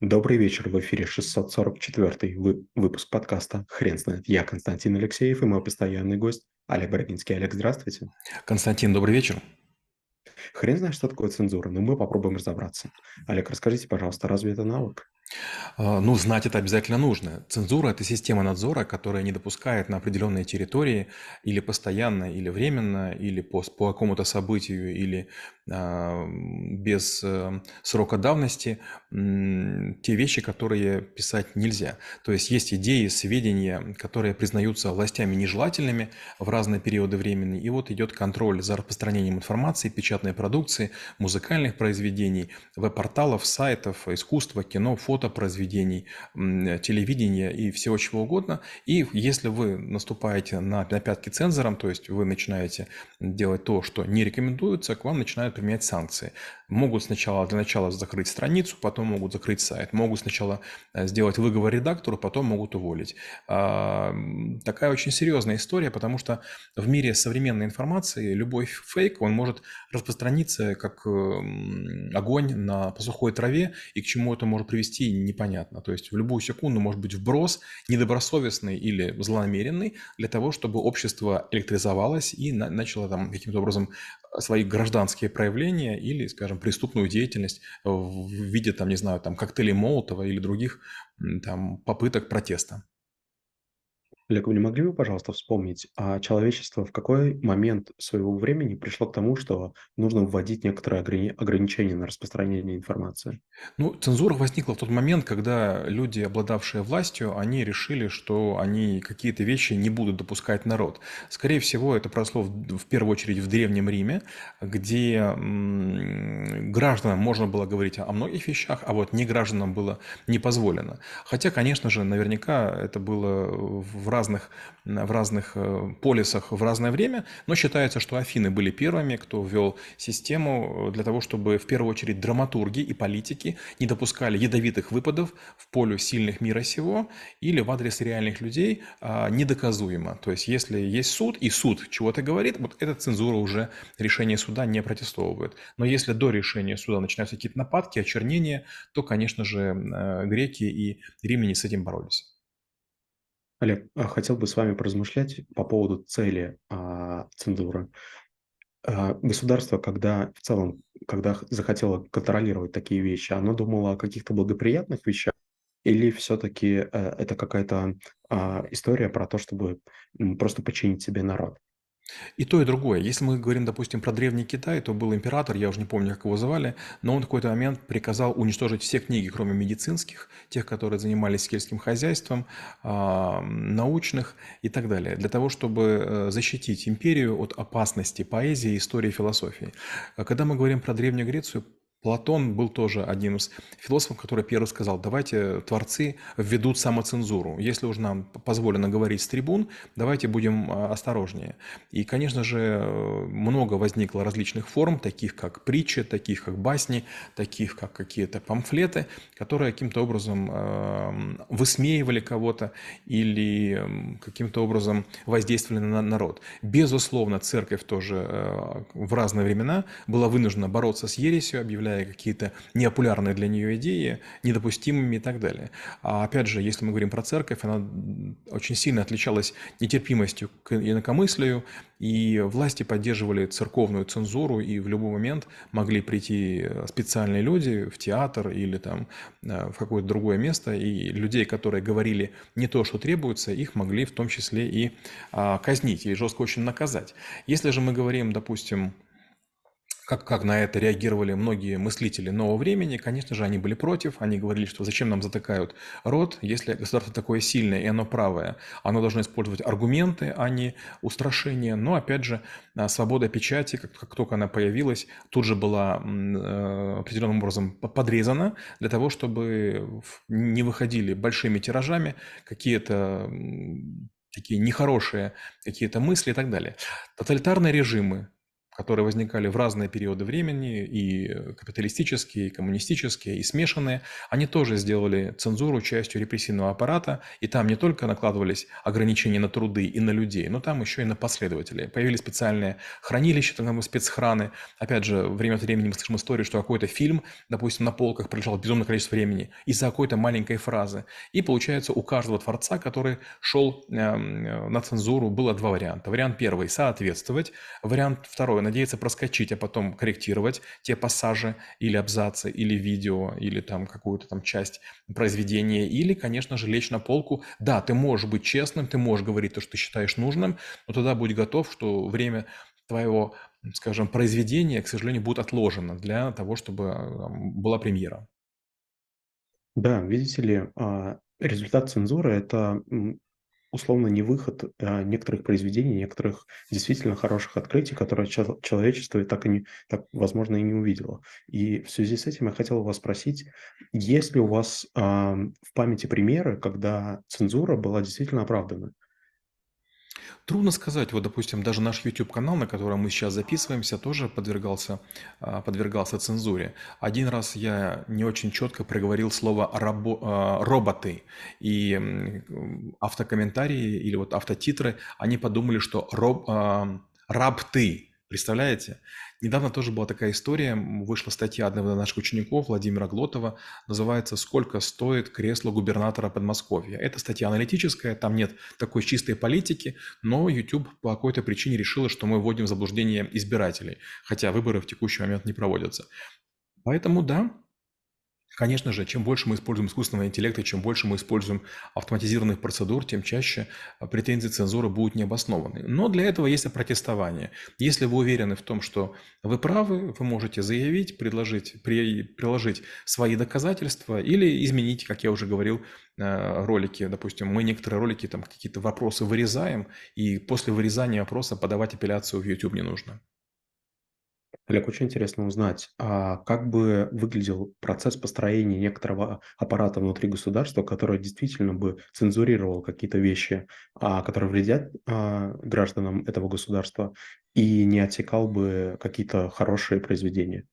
Добрый вечер, в эфире 644 вы, выпуск подкаста «Хрен знает». Я Константин Алексеев и мой постоянный гость Олег Бородинский. Олег, здравствуйте. Константин, добрый вечер. Хрен знает, что такое цензура, но мы попробуем разобраться. Олег, расскажите, пожалуйста, разве это навык? А, ну, знать это обязательно нужно. Цензура– это система надзора, которая не допускает на определенной территории или постоянно, или временно, или по, по какому-то событию, или а, без э, срока давности те вещи, которые писать нельзя. То есть есть идеи, сведения, которые признаются властями нежелательными в разные периоды времени, и вот идет контроль за распространением информации, печатной продукции, музыкальных произведений, веб-порталов, сайтов, искусства, кино, фото, фотопроизведений, телевидения и всего чего угодно. И если вы наступаете на, на пятки цензорам, то есть вы начинаете делать то, что не рекомендуется, к вам начинают применять санкции. Могут сначала для начала закрыть страницу, потом могут закрыть сайт. Могут сначала э, сделать выговор редактору, потом могут уволить. А, такая очень серьезная история, потому что в мире современной информации любой фейк, он может распространиться как эм, огонь на посухой траве, и к чему это может привести, непонятно. То есть в любую секунду может быть вброс недобросовестный или злонамеренный для того, чтобы общество электризовалось и начало там каким-то образом свои гражданские проявления или, скажем, преступную деятельность в виде, там, не знаю, там, коктейлей Молотова или других там, попыток протеста. Олег, вы не могли бы, пожалуйста, вспомнить, а человечество в какой момент своего времени пришло к тому, что нужно вводить некоторые ограни- ограничения на распространение информации? Ну, цензура возникла в тот момент, когда люди, обладавшие властью, они решили, что они какие-то вещи не будут допускать народ. Скорее всего, это прошло в, в первую очередь в Древнем Риме, где м, гражданам можно было говорить о многих вещах, а вот не гражданам было не позволено. Хотя, конечно же, наверняка это было в разных, в разных э, полисах в разное время, но считается, что Афины были первыми, кто ввел систему для того, чтобы в первую очередь драматурги и политики не допускали ядовитых выпадов в поле сильных мира сего или в адрес реальных людей а, недоказуемо. То есть, если есть суд, и суд чего-то говорит, вот эта цензура уже решение суда не протестовывает. Но если до решения суда начинаются какие-то нападки, очернения, то, конечно же, э, греки и римляне с этим боролись. Олег, а, хотел бы с вами поразмышлять по поводу цели а, цензуры. А, государство, когда в целом, когда захотело контролировать такие вещи, оно думало о каких-то благоприятных вещах, или все-таки э, это какая-то а, история про то, чтобы просто подчинить себе народ? И то, и другое. Если мы говорим, допустим, про Древний Китай, то был император, я уже не помню, как его звали, но он в какой-то момент приказал уничтожить все книги, кроме медицинских, тех, которые занимались сельским хозяйством, а, научных и так далее, для того, чтобы э, защитить империю от опасности поэзии, истории, философии. А когда мы говорим про Древнюю Грецию, Платон был тоже одним из философов, который первый сказал, давайте творцы введут самоцензуру. Если уж нам позволено говорить с трибун, давайте будем а, осторожнее. И, конечно же, много возникло различных форм, таких как притчи, таких как басни, таких как какие-то памфлеты, которые каким-то образом э, высмеивали кого-то или каким-то образом воздействовали на народ. Безусловно, церковь тоже э, в разные времена была вынуждена бороться с ересью, объявляя объявляя какие-то непопулярные для нее идеи недопустимыми и так далее. А опять же, если мы говорим про церковь, она очень сильно отличалась нетерпимостью к инакомыслию, и власти поддерживали церковную цензуру, и в любой момент могли прийти специальные люди в театр или там э, в какое-то другое место, и людей, которые говорили не то, что требуется, их могли в том числе и а, казнить, и жестко очень наказать. Если же мы говорим, допустим, как, как на это реагировали многие мыслители нового времени, конечно же, они были против, они говорили, что зачем нам затыкают рот, если государство такое сильное и оно правое, оно должно использовать аргументы, а не устрашения. Но, опять же, а, свобода печати, как, как только она появилась, тут же была э, определенным образом подрезана для того, чтобы не выходили большими тиражами какие-то такие нехорошие какие-то мысли и так далее. Тоталитарные режимы, которые возникали в разные периоды времени, и капиталистические, и коммунистические, и смешанные, они тоже сделали цензуру частью репрессивного аппарата, и там не только накладывались ограничения на труды и на людей, но там еще и на последователей. Появились специальные хранилища, там спецхраны. Опять же, время от времени мы слышим историю, что какой-то фильм, допустим, на полках пролежал безумное количество времени из-за какой-то маленькой фразы. И получается, у каждого творца, который шел эм, на цензуру, было два варианта. Вариант первый – соответствовать. Вариант второй – надеяться проскочить, а потом корректировать те пассажи или абзацы, или видео, или там какую-то там часть произведения. Или, конечно же, лечь на полку. Да, ты можешь быть честным, ты можешь говорить то, что ты считаешь нужным, но тогда будь готов, что время твоего, скажем, произведения, к сожалению, будет отложено для того, чтобы э, была премьера. Да, видите ли, а, результат цензуры– это условно не выход а, некоторых произведений, некоторых действительно хороших открытий, которые человечество так и не, так, возможно, и не увидело. И в связи с этим я хотел вас спросить, есть ли у вас а, в памяти примеры, когда цензура была действительно оправдана? Трудно сказать. Вот, допустим, даже наш YouTube-канал, на котором мы сейчас записываемся, тоже подвергался, а, подвергался цензуре. Один раз я не очень четко проговорил слово рабо, а, «роботы», и автокомментарии или вот автотитры, они подумали, что роб, а, «раб ты», представляете? Недавно тоже была такая история, вышла статья одного из наших учеников, Владимира Глотова, называется «Сколько стоит кресло губернатора Подмосковья?». Это статья аналитическая, там нет такой чистой политики, но YouTube по какой-то причине решила, что мы вводим в заблуждение избирателей, хотя выборы в текущий момент не проводятся. Поэтому да, Конечно же, чем больше мы используем искусственного интеллекта, чем больше мы используем автоматизированных процедур, тем чаще а, претензии цензуры будут необоснованы. Но для этого есть опротестование. Если вы уверены в том, что вы правы, вы можете заявить, предложить, при, приложить свои доказательства или изменить, как я уже говорил, э, ролики. Допустим, мы некоторые ролики, там какие-то вопросы вырезаем, и после вырезания вопроса подавать апелляцию в YouTube не нужно. Олег, очень интересно узнать, а как бы выглядел процесс построения некоторого аппарата внутри государства, который действительно бы цензурировал какие-то вещи, а, которые вредят а, гражданам этого государства, и не отсекал бы какие-то хорошие произведения?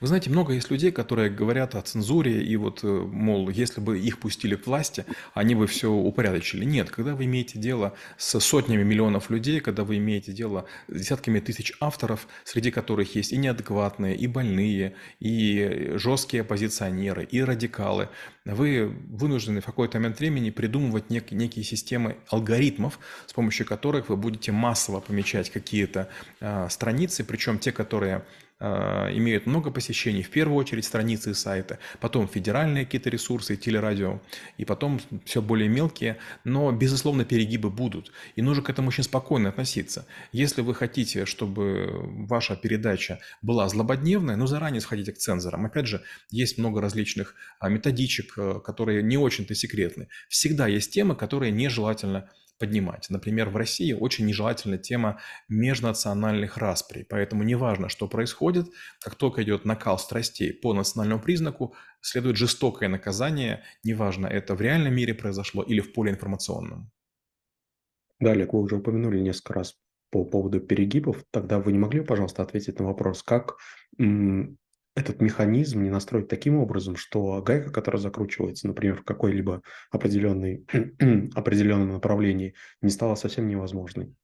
Вы знаете, много есть людей, которые говорят о цензуре, и вот, э, мол, если бы их пустили к власти, они бы все упорядочили. Нет, когда вы имеете дело с сотнями миллионов людей, когда вы имеете дело с десятками тысяч авторов, среди которых есть и неадекватные, и больные, и жесткие оппозиционеры, и радикалы, вы вынуждены в какой-то момент времени придумывать нек- некие системы алгоритмов, с помощью которых вы будете массово помечать какие-то э, страницы, причем те, которые имеют много посещений, в первую очередь страницы и сайты, потом федеральные какие-то ресурсы, телерадио, и потом все более мелкие, но, безусловно, перегибы будут. И нужно к этому очень спокойно относиться. Если вы хотите, чтобы ваша передача была злободневная, ну, заранее сходите к цензорам. Опять же, есть много различных а, методичек, э, которые не очень-то секретны. Всегда есть темы, которые нежелательно поднимать. Например, в России очень нежелательна тема межнациональных расприй, поэтому неважно, что происходит, как только идет накал страстей по национальному признаку, следует жестокое наказание, неважно, это в реальном мире произошло или в поле информационном. Да, Олег, вы уже упомянули несколько раз по поводу перегибов. Тогда вы не могли, пожалуйста, ответить на вопрос, как этот механизм не настроить таким образом, что гайка, которая закручивается, например, в какой-либо определенной, определенном направлении, не стала совсем невозможной.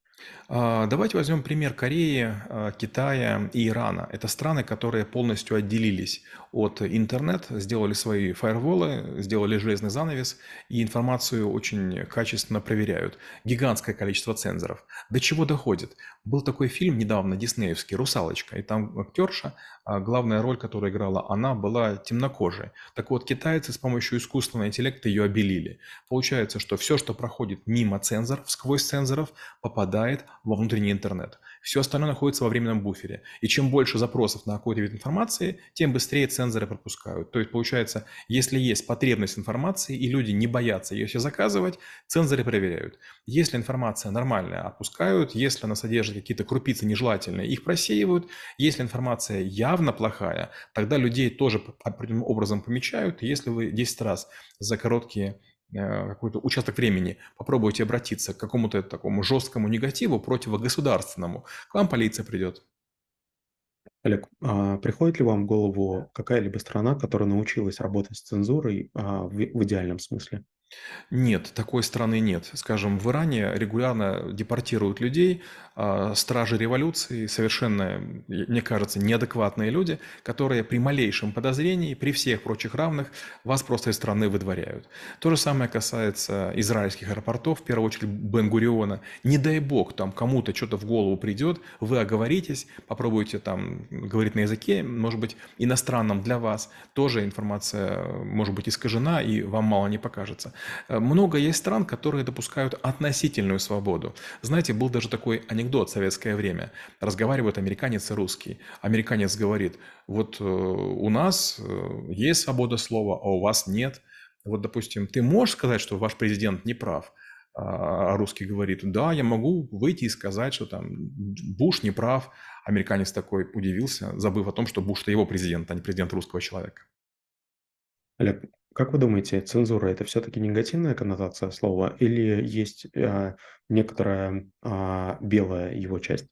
А, давайте возьмем пример Кореи, а, Китая и Ирана. Это страны, которые полностью отделились от интернета, сделали свои фаерволы, сделали железный занавес и информацию очень качественно проверяют. Гигантское количество цензоров. До чего доходит? Был такой фильм недавно, диснеевский, «Русалочка», и там актерша, а, главная роль, которую играла она, была темнокожей. Так вот, китайцы с помощью искусственного интеллекта ее обелили. Получается, что все, что проходит мимо цензоров, сквозь цензоров, попадает во внутренний интернет. Все остальное находится во временном буфере. И чем больше запросов на какой-то вид информации, тем быстрее цензоры пропускают. То есть, получается, если есть потребность информации, и люди не боятся ее все заказывать, цензоры проверяют. Если информация нормальная, отпускают. Если она содержит какие-то крупицы нежелательные, их просеивают. Если информация явно плохая, тогда людей тоже определенным образом помечают. Если вы 10 раз за короткие какой-то участок времени попробуйте обратиться к какому-то такому жесткому негативу противогосударственному, к вам полиция придет. Олег, а приходит ли вам в голову какая-либо страна, которая научилась работать с цензурой, а, в в идеальном смысле? Нет, такой страны нет. Скажем, в Иране регулярно депортируют людей, а, стражи революции, совершенно, мне кажется, неадекватные люди, которые при малейшем подозрении, при всех прочих равных, вас просто из страны выдворяют. То же самое касается израильских аэропортов, в первую очередь Бен-Гуриона. Не дай бог, там кому-то что-то в голову придет, вы оговоритесь, попробуйте там говорить на языке, может быть, иностранном для вас, тоже информация может быть искажена и вам мало не покажется. Э, много есть стран, которые допускают относительную свободу. Знаете, был даже такой анекдот в советское время. Разговаривают американец и русский. Американец говорит, вот э, у нас э, есть свобода слова, а у вас нет. Вот, допустим, ты можешь сказать, что ваш президент не прав, а, а русский говорит, да, я могу выйти и сказать, что там Буш не прав. Американец такой удивился, забыв о том, что Буш-то его президент, а не президент русского человека. Олег, как вы думаете, цензура- это все-таки негативная коннотация слова или есть, а, некоторая, а, белая его часть?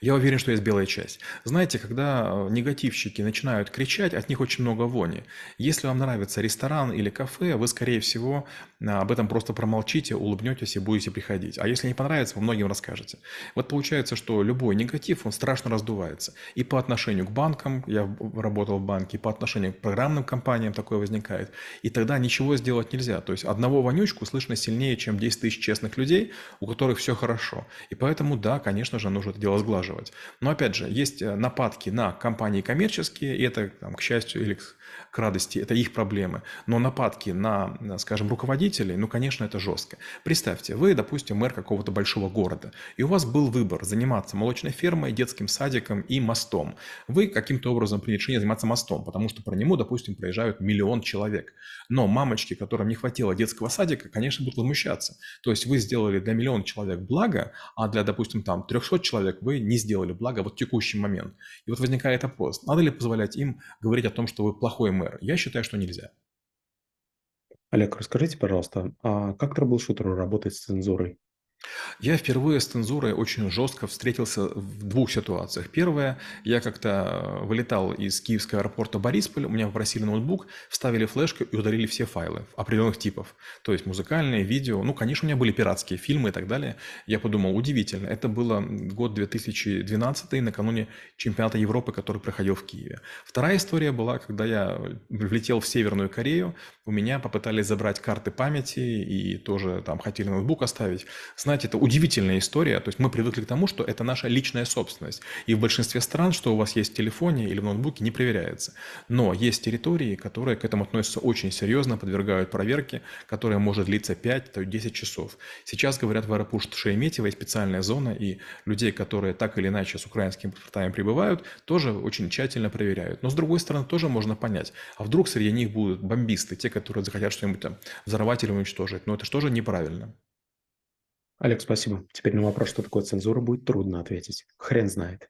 Я уверен, что есть белая часть. Знаете, когда э, негативщики начинают кричать, от них очень много вони. Если вам нравится ресторан или кафе, вы, скорее всего, об этом просто промолчите, улыбнетесь и будете приходить. А если не понравится, вы многим расскажете. Вот получается, что любой негатив, он страшно раздувается. И по отношению к банкам, я работал в банке, и по отношению к программным компаниям такое возникает. И тогда ничего сделать нельзя. То есть одного вонючку слышно сильнее, чем 10 тысяч честных людей, у которых все хорошо. И поэтому, да, конечно же, нужно это дело сглаживать. Но опять же, есть э, нападки на компании коммерческие, и это, там, к счастью или к радости, это их проблемы. Но нападки на, скажем, руководителей, ну, конечно, это жестко. Представьте, вы, допустим, мэр какого-то большого города, и у вас был выбор заниматься молочной фермой, детским садиком и мостом. Вы каким-то образом приняли решение заниматься мостом, потому что по нему, допустим, проезжают миллион человек. Но мамочки, которым не хватило детского садика, конечно, будут возмущаться. То есть вы сделали для миллиона человек благо, а для, допустим, там 300 человек вы не сделали благо вот в текущий момент. И вот возникает вопрос, надо ли позволять им говорить о том, что вы плохой мэр? Я считаю, что нельзя. Олег, расскажите, пожалуйста, а как трэблшутеру работать с цензурой? Я впервые с цензурой очень жестко встретился в двух ситуациях. Первое, я как-то вылетал из киевского аэропорта Борисполь, у меня попросили ноутбук, вставили флешку и удалили все файлы определенных типов. То есть музыкальные, видео, ну, конечно, у меня были пиратские фильмы и так далее. Я подумал, удивительно, это было год 2012, накануне чемпионата Европы, который проходил в Киеве. Вторая история была, когда я влетел в Северную Корею, у меня попытались забрать карты памяти и тоже там хотели ноутбук оставить. Знаете, это удивительная история. То есть мы привыкли к тому, что это наша личная собственность. И в большинстве стран, что у вас есть в телефоне или в ноутбуке, не проверяется. Но есть территории, которые к этому относятся очень серьезно, подвергают проверке, которая может длиться 5-10 часов. Сейчас, говорят, в аэропорт Шереметьево есть специальная зона, и людей, которые так или иначе с украинскими паспортами прибывают, тоже очень тщательно проверяют. Но с другой стороны, тоже можно понять, а вдруг среди них будут бомбисты, те, которые захотят что-нибудь там взорвать или уничтожить. Но это же тоже неправильно. Олег, спасибо. Теперь на вопрос, что такое цензура, будет трудно ответить. Хрен знает.